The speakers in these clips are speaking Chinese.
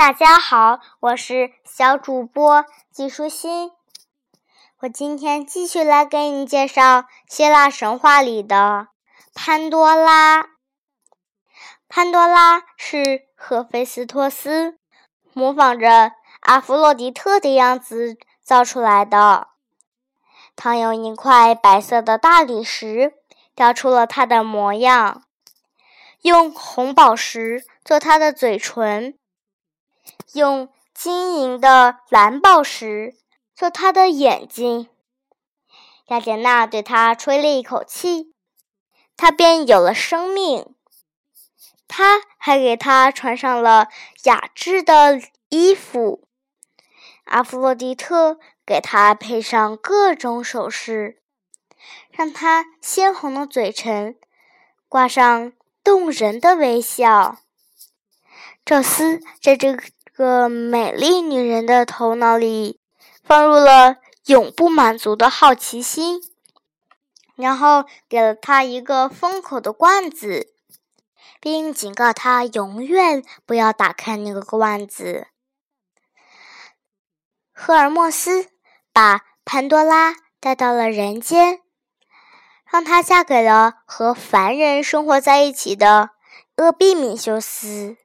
大家好，我是小主播季舒心。我今天继续来给你介绍希腊神话里的潘多拉。潘多拉是赫菲斯托斯模仿着阿弗洛狄特的样子造出来的。他用一块白色的大理石雕出了他的模样，用红宝石做他的嘴唇。用晶莹的蓝宝石做他的眼睛，雅典娜对他吹了一口气，他便有了生命。他还给他穿上了雅致的衣服。阿弗洛狄特给他配上各种首饰，让他鲜红的嘴唇挂上动人的微笑。宙斯在这个。美丽女人的头脑里放入了永不满足的好奇心，然后给了她一个封口的罐子，并警告她永远不要打开那个罐子。赫尔墨斯把潘多拉带到了人间，让她嫁给了和凡人生活在一起的厄庇米修斯。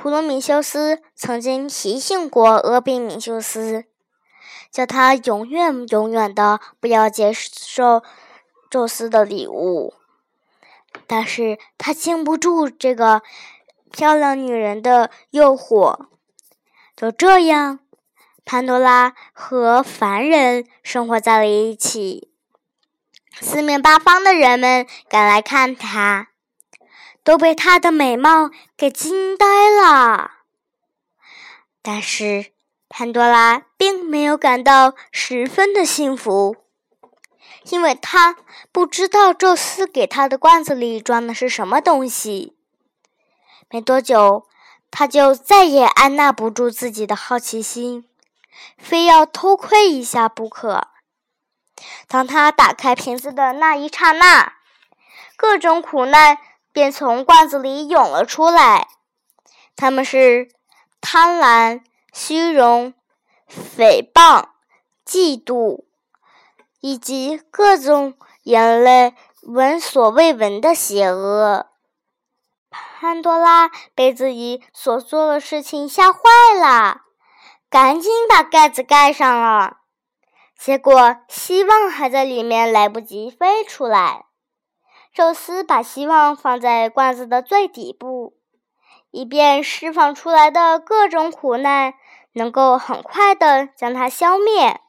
普罗米修斯曾经提醒过俄比米修斯，叫他永远、永远的不要接受宙斯的礼物。但是他经不住这个漂亮女人的诱惑。就这样，潘多拉和凡人生活在了一起。四面八方的人们赶来看他。都被她的美貌给惊呆了，但是潘多拉并没有感到十分的幸福，因为她不知道宙斯给她的罐子里装的是什么东西。没多久，她就再也按捺不住自己的好奇心，非要偷窥一下不可。当她打开瓶子的那一刹那，各种苦难。便从罐子里涌了出来，他们是贪婪、虚荣、诽谤、嫉妒，以及各种人类闻所未闻的邪恶。潘多拉被自己所做的事情吓坏了，赶紧把盖子盖上了。结果希望还在里面，来不及飞出来。宙斯把希望放在罐子的最底部，以便释放出来的各种苦难能够很快的将它消灭。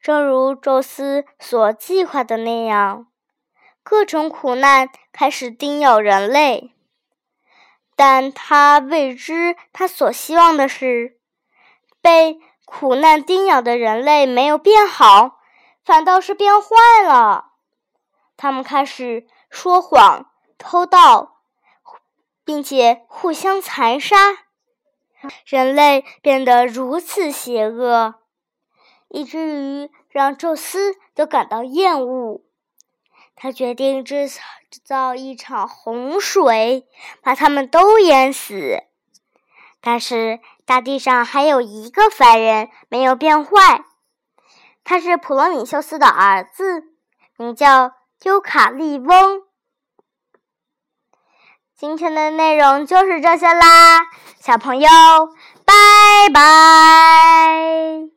正如宙斯所计划的那样，各种苦难开始叮咬人类，但他未知他所希望的是，被苦难叮咬的人类没有变好，反倒是变坏了。他们开始说谎、偷盗，并且互相残杀。人类变得如此邪恶，以至于让宙斯都感到厌恶。他决定制造一场洪水，把他们都淹死。但是大地上还有一个凡人没有变坏，他是普罗米修斯的儿子，名叫。尤卡利翁。今天的内容就是这些啦，小朋友，拜拜。